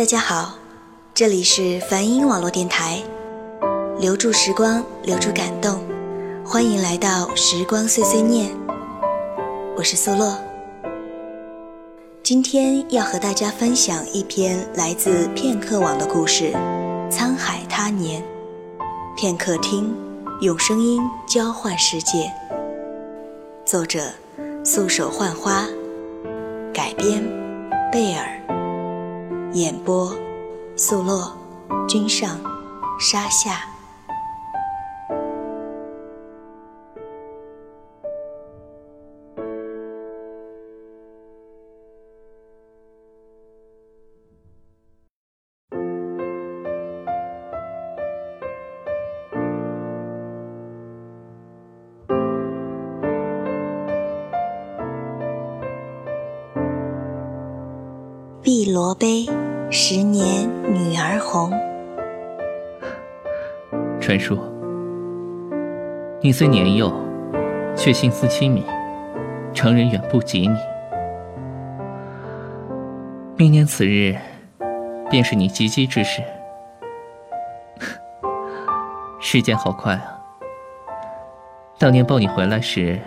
大家好，这里是梵音网络电台，留住时光，留住感动，欢迎来到时光碎碎念，我是苏洛。今天要和大家分享一篇来自片刻网的故事《沧海他年》，片刻听，用声音交换世界。作者：素手幻花，改编：贝尔，演播：素落，君上，沙夏。碧螺杯，十年女儿红。传说，你虽年幼，却心思亲密，常人远不及你。明年此日，便是你及笄之时。时间好快啊！当年抱你回来时，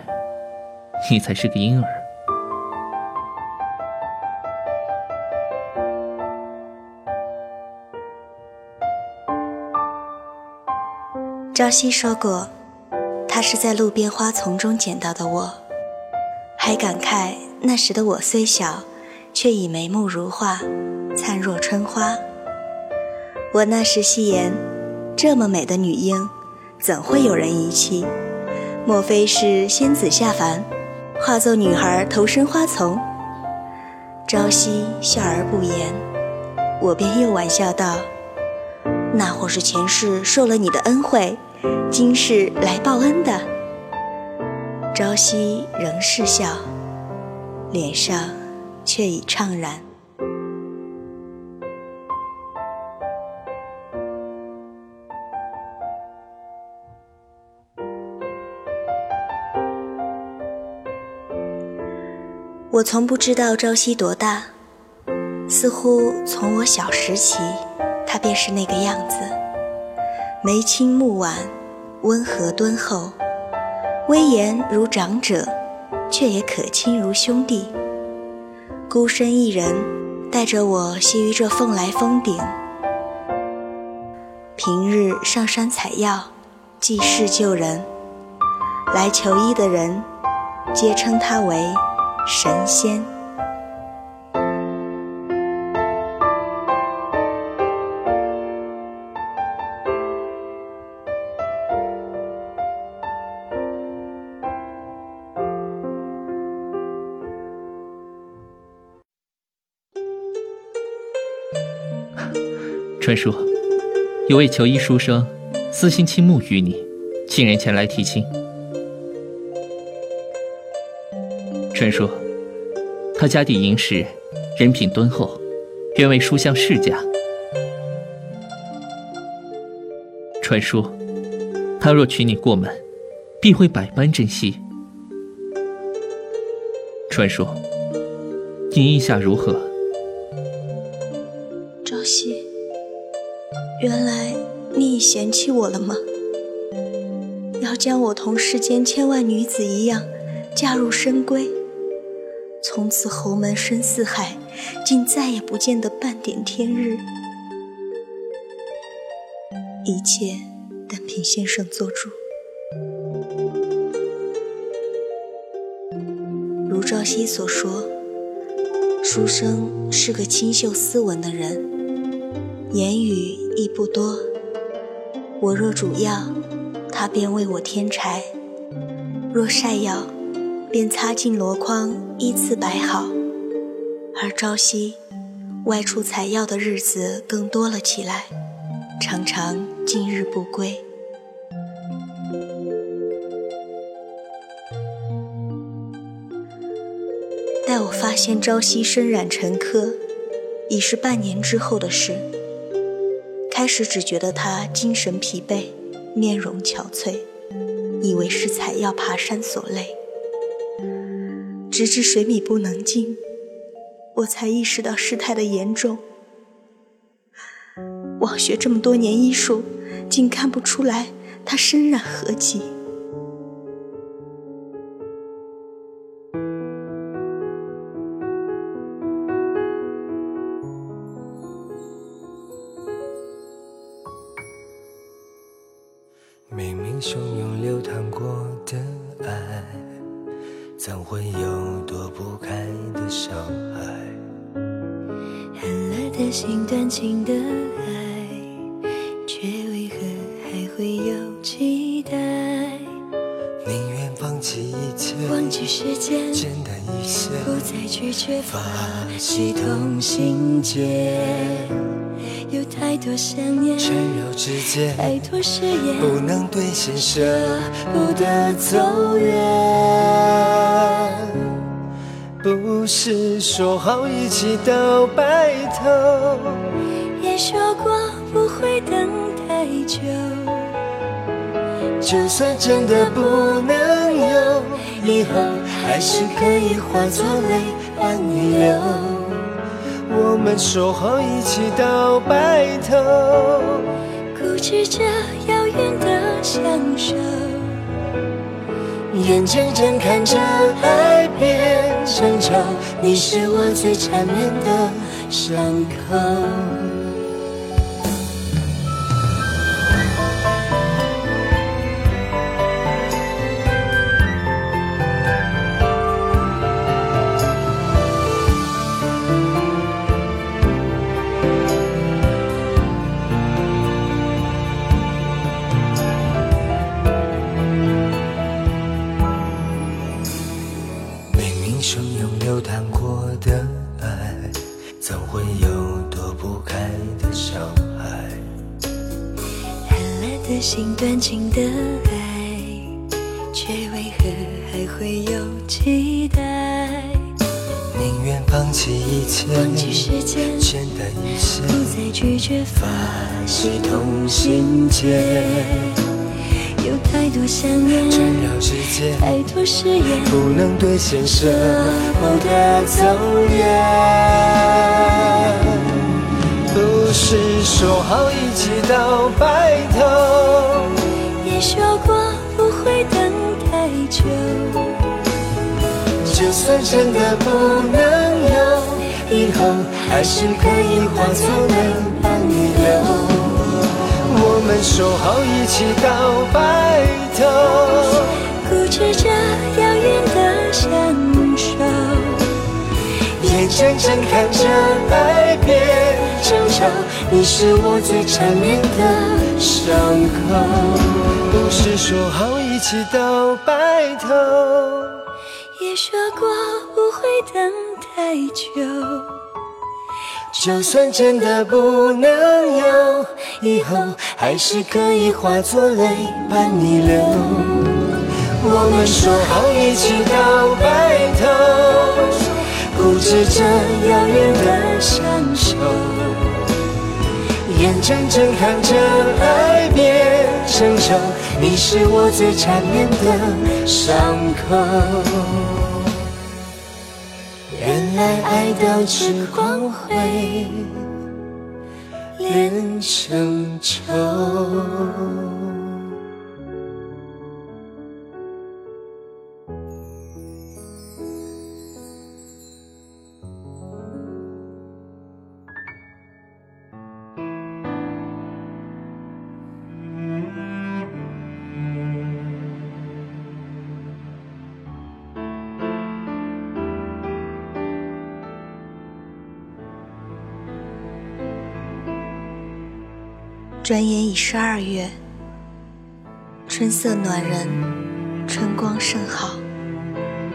你才是个婴儿。朝夕说过，他是在路边花丛中捡到的我，还感慨那时的我虽小，却已眉目如画，灿若春花。我那时戏言，这么美的女婴，怎会有人遗弃？莫非是仙子下凡，化作女孩投身花丛？朝夕笑而不言，我便又玩笑道。那或是前世受了你的恩惠，今世来报恩的。朝夕仍是笑，脸上却已怅然。我从不知道朝夕多大，似乎从我小时起。他便是那个样子，眉清目婉，温和敦厚，威严如长者，却也可亲如兄弟。孤身一人，带着我栖于这凤来峰顶，平日上山采药，济世救人，来求医的人，皆称他为神仙。传说，有位求医书生，私心倾慕于你，请人前来提亲。传说，他家底殷实，人品敦厚，愿为书香世家。传说，他若娶你过门，必会百般珍惜。传说，你意下如何？嫌弃我了吗？要将我同世间千万女子一样嫁入深闺，从此侯门深似海，竟再也不见得半点天日。一切单凭先生做主。如朝夕所说，书生是个清秀斯文的人。言语亦不多，我若煮药，他便为我添柴；若晒药，便擦净箩筐，依次摆好。而朝夕外出采药的日子更多了起来，常常今日不归。待我发现朝夕身染沉疴，已是半年之后的事。开始只觉得他精神疲惫，面容憔悴，以为是采药爬山所累。直至水米不能进，我才意识到事态的严重。我学这么多年医术，竟看不出来他身染何疾。拒绝发系统心结。有太多想念缠绕之间，太多誓言不能兑现，舍不得走远。不是说好一起到白头，也说过不会等太久。就算真的不能有，以后还是可以化作泪伴你流。我们说好一起到白头，固执着遥远的相守，眼睁睁看着爱变成仇，你是我最缠绵的伤口。心间。有太多想念，缠绕之间，太多誓言，不能兑现，舍不得走远。不是说好一起到白头。也说过不会等太久，就算真的不能有，以后还是可以化作泪伴你流。我们说好一起到白头，固执着遥远的相守，眼睁睁看着爱变成仇，你是我最缠绵的伤口。不是说好一起到白头，也说过不会等太久。就算真的不能有，以后还是可以化作泪伴你流。我们说好一起到白头，固执着遥远的相守，眼睁睁看着爱变成仇。你是我最缠绵的伤口，原来爱到痴狂会变成愁。转眼已是二月，春色暖人，春光甚好。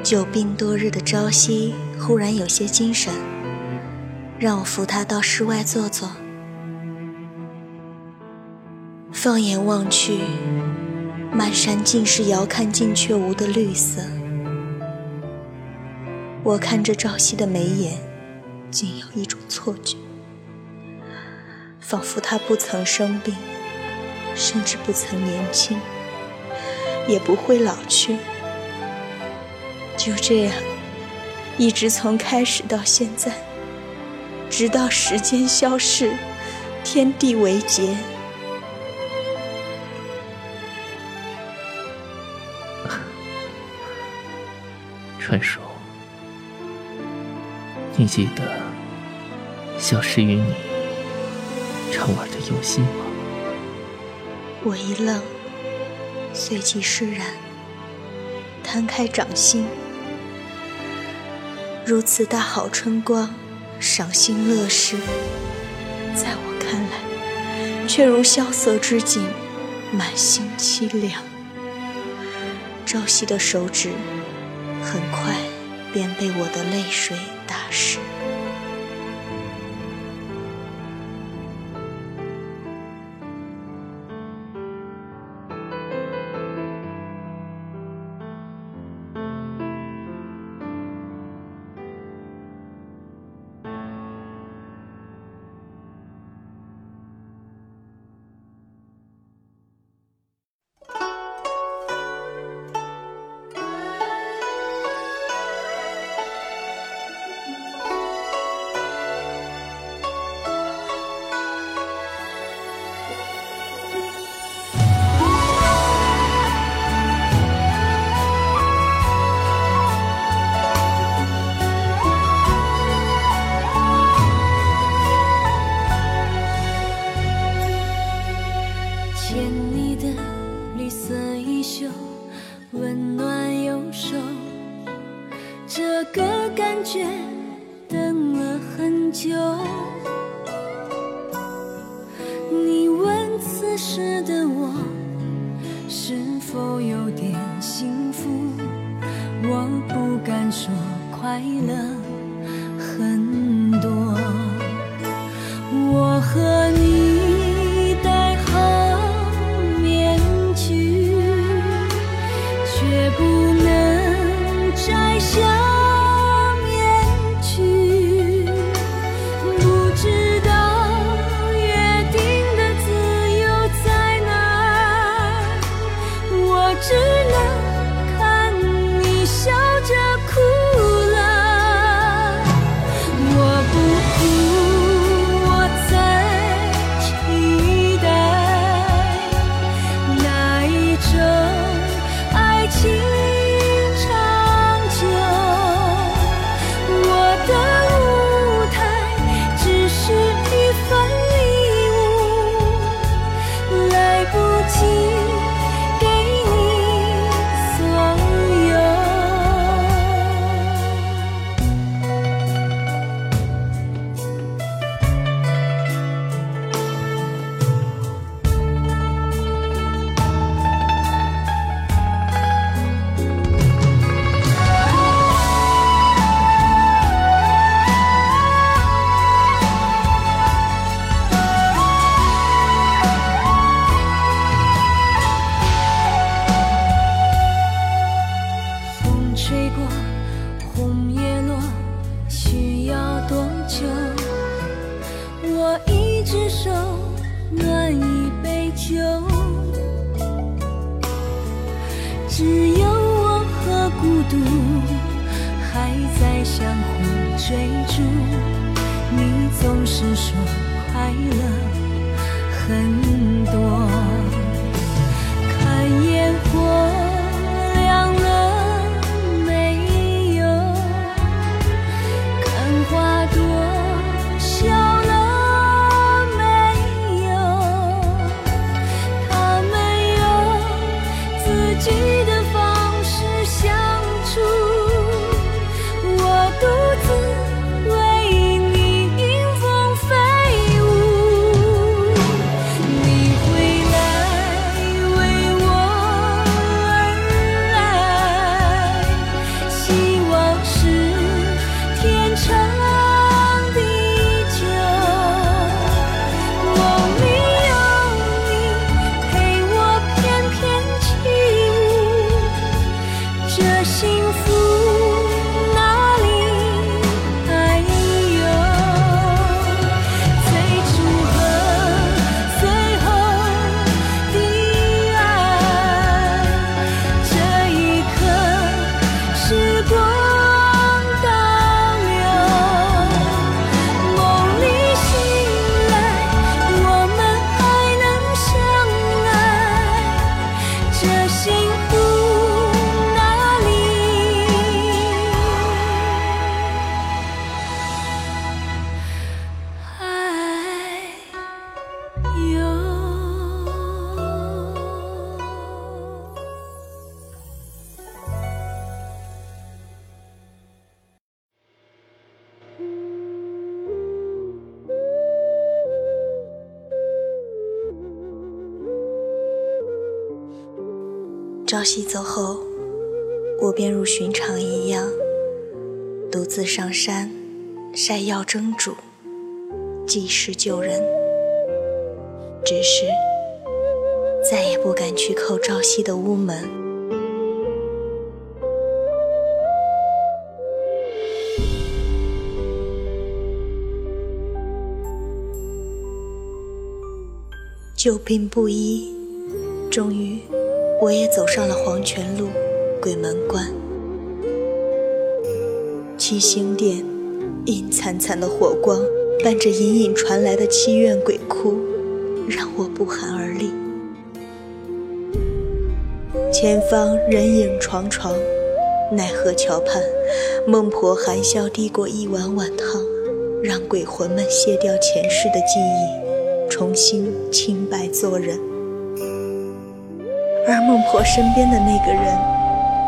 久病多日的朝夕忽然有些精神，让我扶他到室外坐坐。放眼望去，满山尽是遥看近却无的绿色。我看着朝夕的眉眼，竟有一种错觉。仿佛他不曾生病，甚至不曾年轻，也不会老去。就这样，一直从开始到现在，直到时间消逝，天地为劫。传说，你记得消失于你常玩的游戏吗？我一愣，随即释然，摊开掌心，如此大好春光，赏心乐事，在我看来，却如萧瑟之景，满心凄凉。朝夕的手指。很快便被我的泪水打湿。就你问此时的我是否有点幸福我不敢说快乐。只是。朝夕走后，我便如寻常一样，独自上山晒药蒸煮，济世救人。只是再也不敢去叩朝夕的屋门。久病不医，终于。我也走上了黄泉路鬼门关，七星殿阴惨惨的火光，伴着隐隐传来的凄怨鬼哭，让我不寒而栗。前方人影幢幢，奈何桥畔，孟婆含笑递过一碗碗汤，让鬼魂们卸掉前世的记忆，重新清白做人。而孟婆身边的那个人，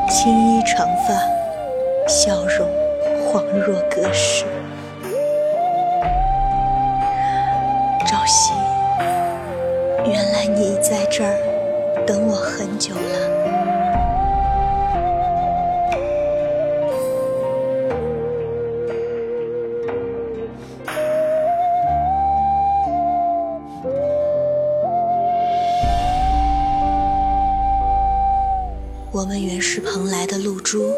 青衣长发，笑容恍若隔世。朝夕，原来你在这儿等我很久了。我原是蓬莱的露珠，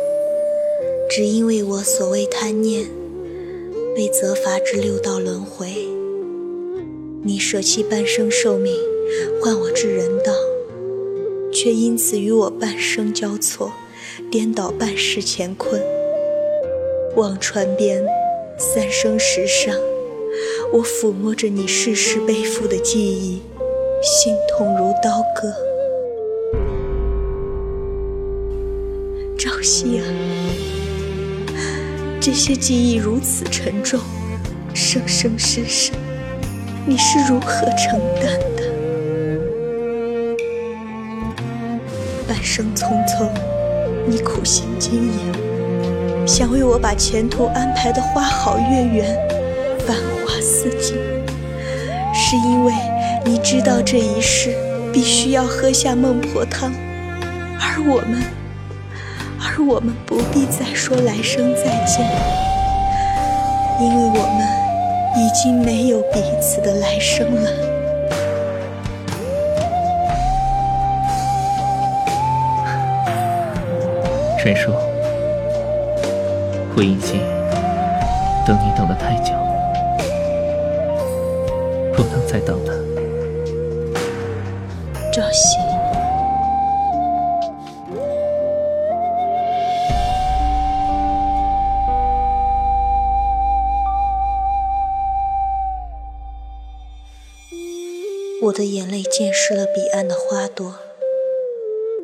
只因为我所谓贪念，被责罚至六道轮回。你舍弃半生寿命，换我至人道，却因此与我半生交错，颠倒半世乾坤。望川边，三生石上，我抚摸着你世世背负的记忆，心痛如刀割。朝夕啊，这些记忆如此沉重，生生世世，你是如何承担的？半生匆匆，你苦心经营，想为我把前途安排的花好月圆，繁华似锦，是因为你知道这一世必须要喝下孟婆汤，而我们。而我们不必再说来生再见，因为我们已经没有彼此的来生了。陈叔，我已经等你等得太久，不能再等了。朝夕。我的眼泪溅湿了彼岸的花朵，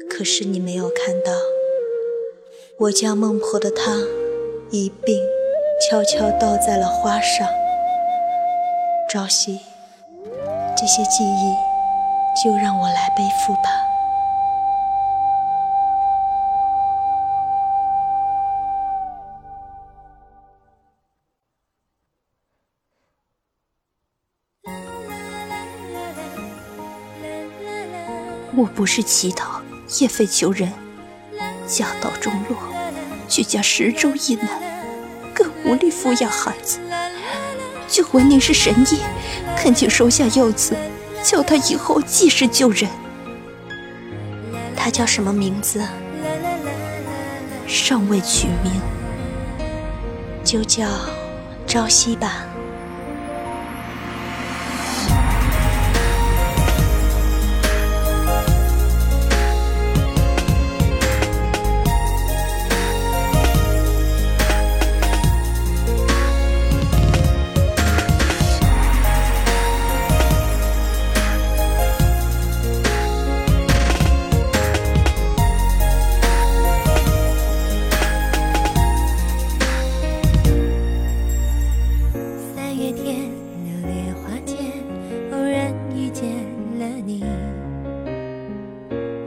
可是你没有看到，我将孟婆的汤一并悄悄倒在了花上。朝夕，这些记忆就让我来背负吧。我不是乞讨，也非求人，家道中落，却家十周一难，更无力抚养孩子。就闻您是神医，恳请收下幼子，叫他以后济世救人。他叫什么名字？尚未取名，就叫朝夕吧。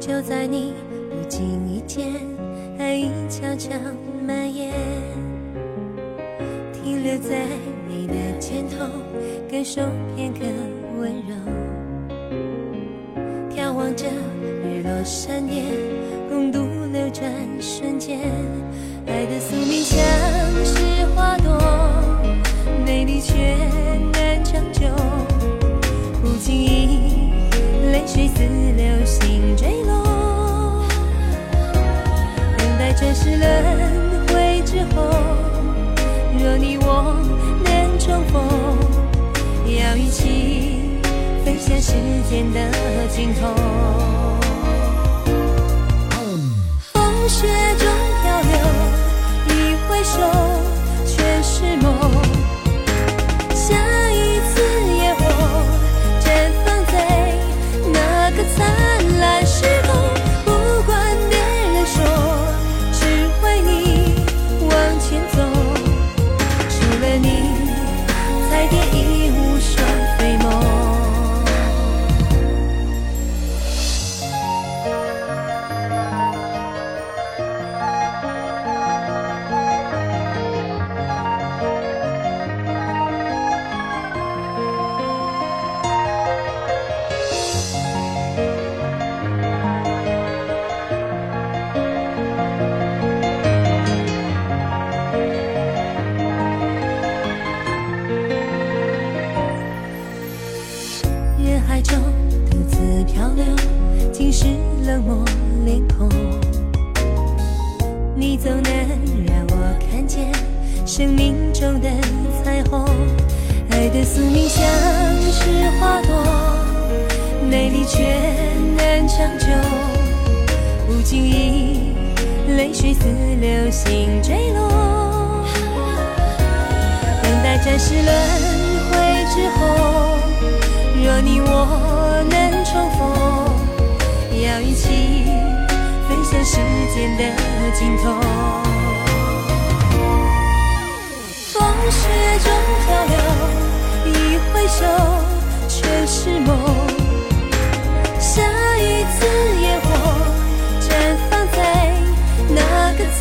就在你不经意间，爱已悄悄蔓延。停留在你的肩头，感受片刻温柔，眺望着日落闪电，共度流转瞬间。爱的宿命像是花朵，美丽却难长久。似流星坠落。等待这世轮回之后，若你我能重逢，要一起飞向时间的尽头。风雪中漂流，一回首漂流，尽是冷漠脸孔。你总能让我看见生命中的彩虹。爱的宿命像是花朵，美丽却难长久。不经意，泪水似流星坠落。等待暂时轮回之后，若你我重逢，要一起飞向时间的尽头。风雪中漂流，一回首全是梦。下一次烟火绽放在那个灿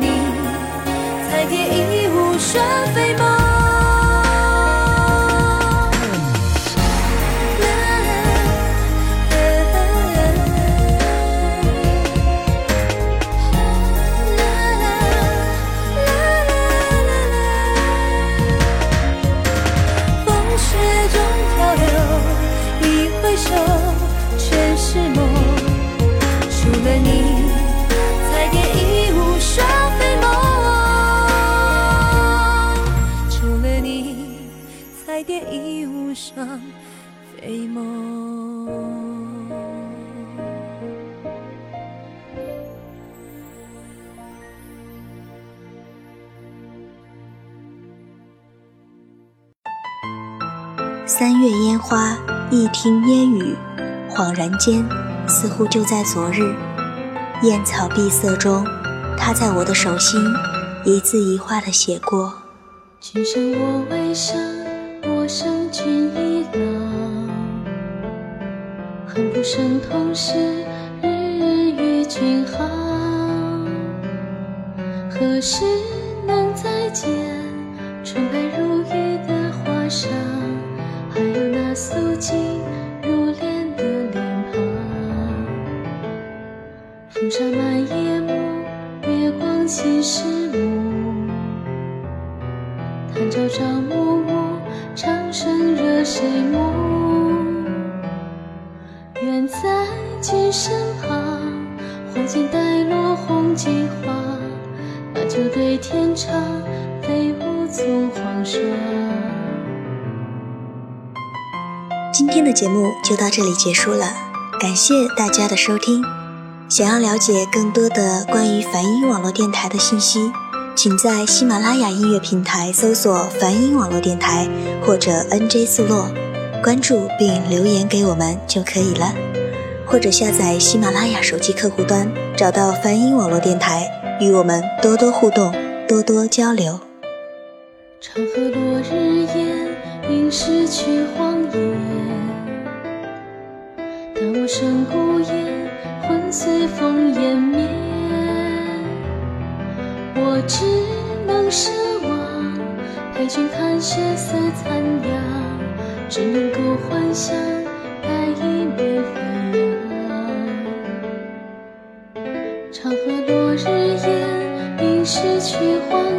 你，彩蝶已无双飞梦。三月烟花，一听烟雨，恍然间，似乎就在昨日。燕草碧色中，他在我的手心一字一画地写过。君生我为生，我生君已老。恨不生同时，日日与君好。何时能再见纯白如玉的花裳？还有那素净如莲的脸庞。风沙满夜幕，月光侵蚀目。叹朝朝暮暮，长生惹谁目？愿在君身旁，花间带落红几花，那酒对天长，飞舞从黄沙。今天的节目就到这里结束了，感谢大家的收听。想要了解更多的关于梵音网络电台的信息，请在喜马拉雅音乐平台搜索“梵音网络电台”或者 “NJ 速落”，关注并留言给我们就可以了。或者下载喜马拉雅手机客户端，找到梵音网络电台，与我们多多互动，多多交流。长河落日烟，应是去荒野。当我身孤雁，魂随风湮灭。我只能奢望陪君看血色残阳，只能够幻想白衣袂飞扬。长河落日烟，应是去花